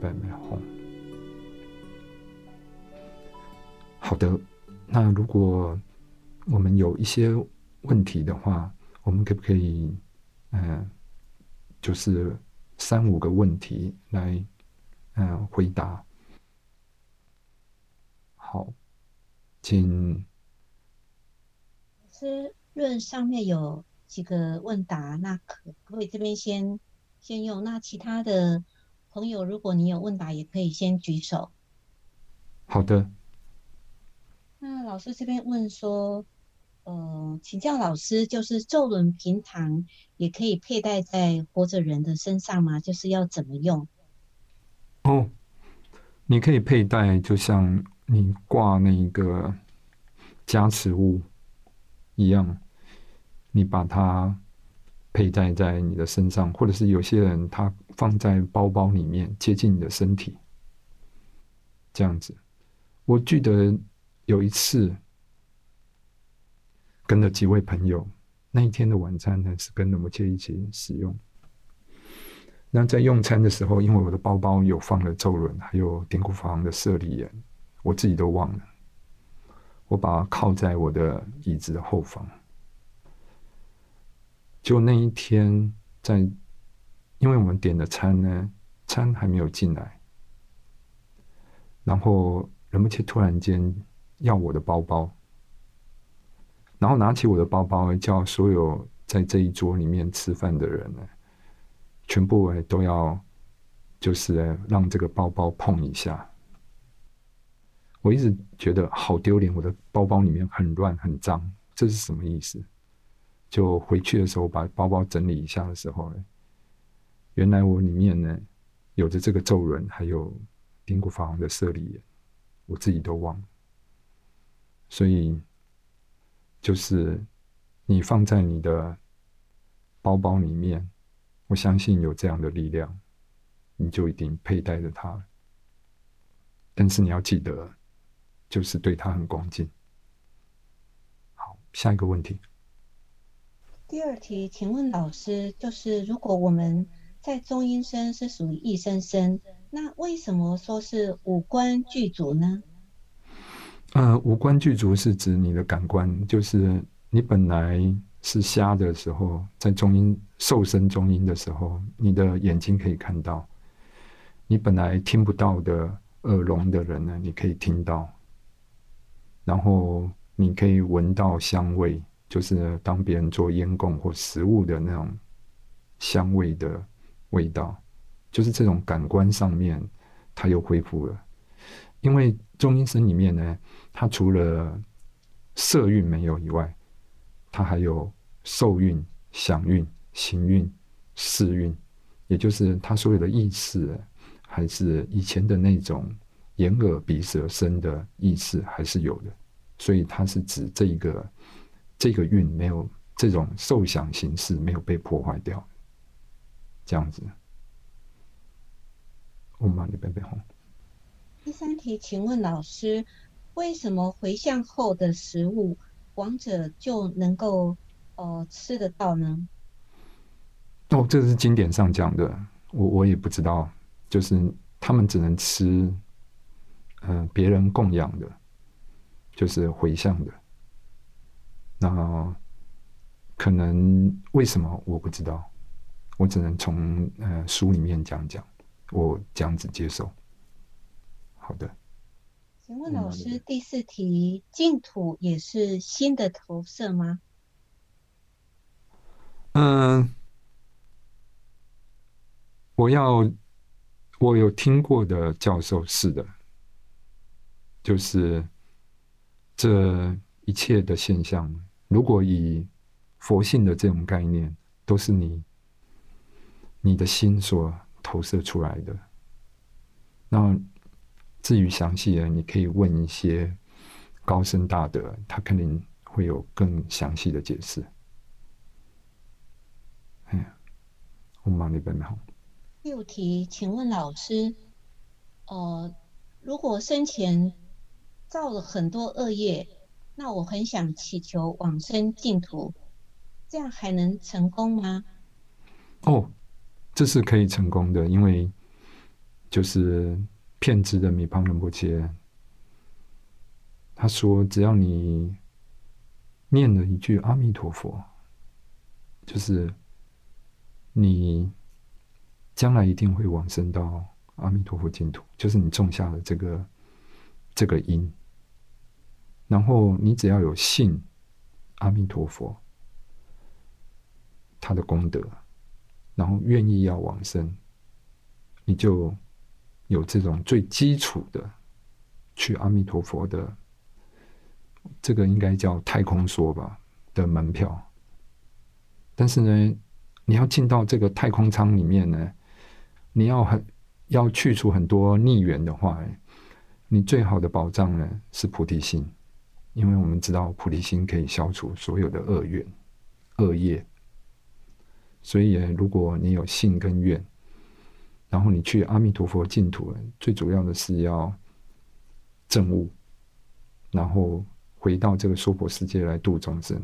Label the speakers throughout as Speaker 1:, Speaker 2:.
Speaker 1: 拜美红。好的，那如果我们有一些问题的话，我们可不可以，嗯，就是三五个问题来，嗯，回答。好，请。
Speaker 2: 老师论上面有几个问答，那可可以这边先先用。那其他的朋友，如果你有问答，也可以先举手。
Speaker 1: 好的。
Speaker 2: 那老师这边问说，呃，请教老师，就是咒轮平常也可以佩戴在活着人的身上吗？就是要怎么用？
Speaker 1: 哦，你可以佩戴，就像。你挂那个加持物一样，你把它佩戴在你的身上，或者是有些人他放在包包里面，接近你的身体，这样子。我记得有一次跟了几位朋友，那一天的晚餐呢是跟摩切一起使用。那在用餐的时候，因为我的包包有放了咒轮，还有典古法王的舍利眼。我自己都忘了，我把它靠在我的椅子的后方。就那一天，在因为我们点的餐呢，餐还没有进来，然后人们却突然间要我的包包，然后拿起我的包包，叫所有在这一桌里面吃饭的人呢，全部都要就是让这个包包碰一下。我一直觉得好丢脸，我的包包里面很乱很脏，这是什么意思？就回去的时候把包包整理一下的时候呢，原来我里面呢有着这个皱纹，还有丁古法王的舍利，我自己都忘了。所以就是你放在你的包包里面，我相信有这样的力量，你就一定佩戴着它。但是你要记得。就是对他很恭敬。好，下一个问题。
Speaker 2: 第二题，请问老师，就是如果我们在中阴身是属于一生身，那为什么说是五官具足呢？
Speaker 1: 呃，五官具足是指你的感官，就是你本来是瞎的时候，在中阴受身中阴的时候，你的眼睛可以看到；你本来听不到的耳聋的人呢，你可以听到。然后你可以闻到香味，就是当别人做烟供或食物的那种香味的味道，就是这种感官上面，它又恢复了。因为中阴身里面呢，它除了色蕴没有以外，它还有受蕴、想蕴、行蕴、识蕴，也就是它所有的意识，还是以前的那种。眼耳鼻舌身的意识还是有的，所以它是指这一个这个运没有这种受想形式没有被破坏掉，这样子。我们你边边红。
Speaker 2: 第三题，请问老师，为什么回向后的食物亡者就能够呃吃得到呢？
Speaker 1: 哦，这是经典上讲的，我我也不知道，就是他们只能吃。嗯，别人供养的，就是回向的。那可能为什么我不知道？我只能从呃书里面讲讲，我这样子接受。好的。
Speaker 2: 请问老师，第四题，净土也是新的投射吗？
Speaker 1: 嗯，我要我有听过的教授是的。就是这一切的现象，如果以佛性的这种概念，都是你你的心所投射出来的。那至于详细的，你可以问一些高僧大德，他肯定会有更详细的解释。哎呀，我忙你本好。
Speaker 2: 六题，请问老师，呃，如果生前造了很多恶业，那我很想祈求往生净土，这样还能成功吗？
Speaker 1: 哦，这是可以成功的，因为就是骗子的米胖仁波切，他说：“只要你念了一句阿弥陀佛，就是你将来一定会往生到阿弥陀佛净土。就是你种下了这个这个因，然后你只要有信阿弥陀佛他的功德，然后愿意要往生，你就。”有这种最基础的去阿弥陀佛的，这个应该叫太空梭吧的门票。但是呢，你要进到这个太空舱里面呢，你要很要去除很多逆缘的话，你最好的保障呢是菩提心，因为我们知道菩提心可以消除所有的恶缘、恶业。所以，如果你有信跟愿。然后你去阿弥陀佛净土，最主要的是要证悟，然后回到这个娑婆世界来度众生。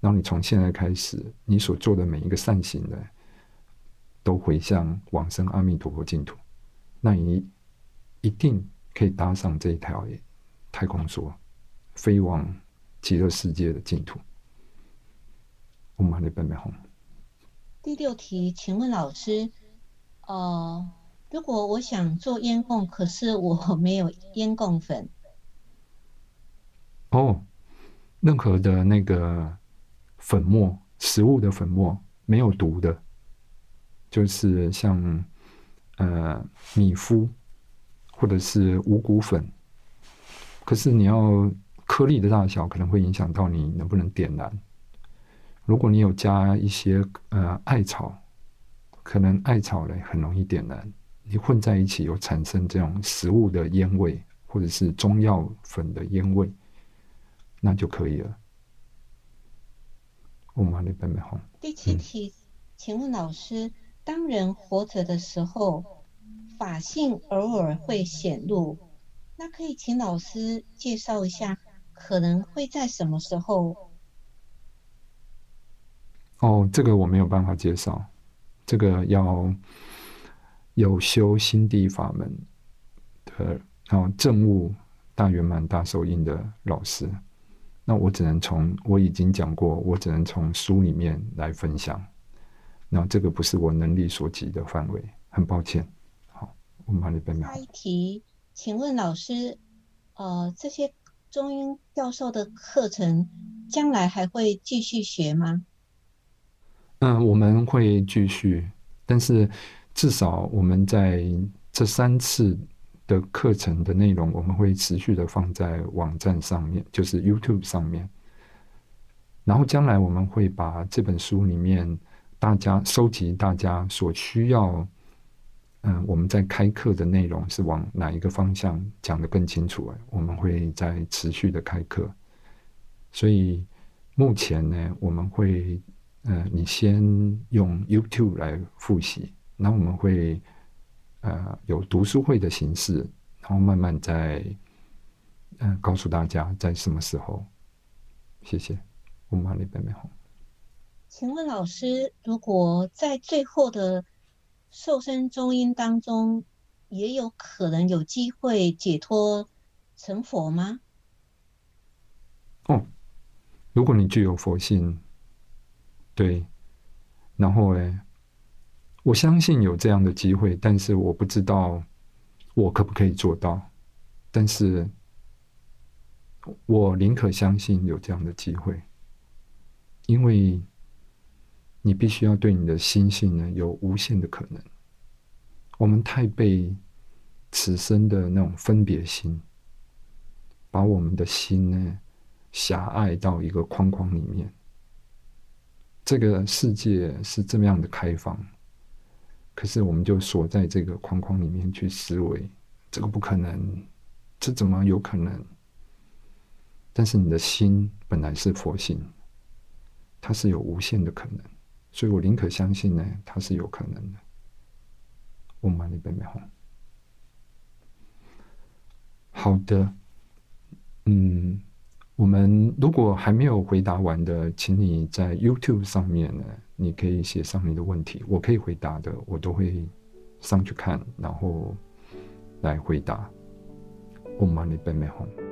Speaker 1: 然后你从现在开始，你所做的每一个善行的，都回向往生阿弥陀佛净土，那你一定可以搭上这一条太空梭，飞往极乐世界的净土。我们来背背红。
Speaker 2: 第六题，请问老师。呃，如果我想做烟供，可是我没有烟供粉。
Speaker 1: 哦，任何的那个粉末，食物的粉末没有毒的，就是像呃米麸或者是五谷粉。可是你要颗粒的大小，可能会影响到你能不能点燃。如果你有加一些呃艾草。可能艾草嘞很容易点燃，你混在一起有产生这种食物的烟味，或者是中药粉的烟味，那就可以了。我们那边没好。
Speaker 2: 第七题，请问老师，当人活着的时候，法性偶尔会显露，那可以请老师介绍一下，可能会在什么时候？
Speaker 1: 哦，这个我没有办法介绍。这个要有修心地法门的，然后正悟大圆满大手印的老师，那我只能从我已经讲过，我只能从书里面来分享。那这个不是我能力所及的范围，很抱歉。好，我们把你背下
Speaker 2: 一题，请问老师，呃，这些中英教授的课程将来还会继续学吗？
Speaker 1: 嗯，我们会继续，但是至少我们在这三次的课程的内容，我们会持续的放在网站上面，就是 YouTube 上面。然后将来我们会把这本书里面大家收集大家所需要，嗯，我们在开课的内容是往哪一个方向讲的更清楚我们会在持续的开课，所以目前呢，我们会。嗯，你先用 YouTube 来复习，那我们会呃有读书会的形式，然后慢慢再嗯告诉大家在什么时候。谢谢，我们那边没好。
Speaker 2: 请问老师，如果在最后的瘦身中阴当中，也有可能有机会解脱成佛吗？
Speaker 1: 哦，如果你具有佛性。对，然后哎，我相信有这样的机会，但是我不知道我可不可以做到。但是，我宁可相信有这样的机会，因为你必须要对你的心性呢有无限的可能。我们太被此生的那种分别心，把我们的心呢狭隘到一个框框里面。这个世界是这么样的开放，可是我们就锁在这个框框里面去思维，这个不可能，这怎么有可能？但是你的心本来是佛性，它是有无限的可能，所以我宁可相信呢，它是有可能的。我们那边没好，好的，嗯。我们如果还没有回答完的，请你在 YouTube 上面呢，你可以写上你的问题，我可以回答的，我都会上去看，然后来回答。Om Mani Padme Hum。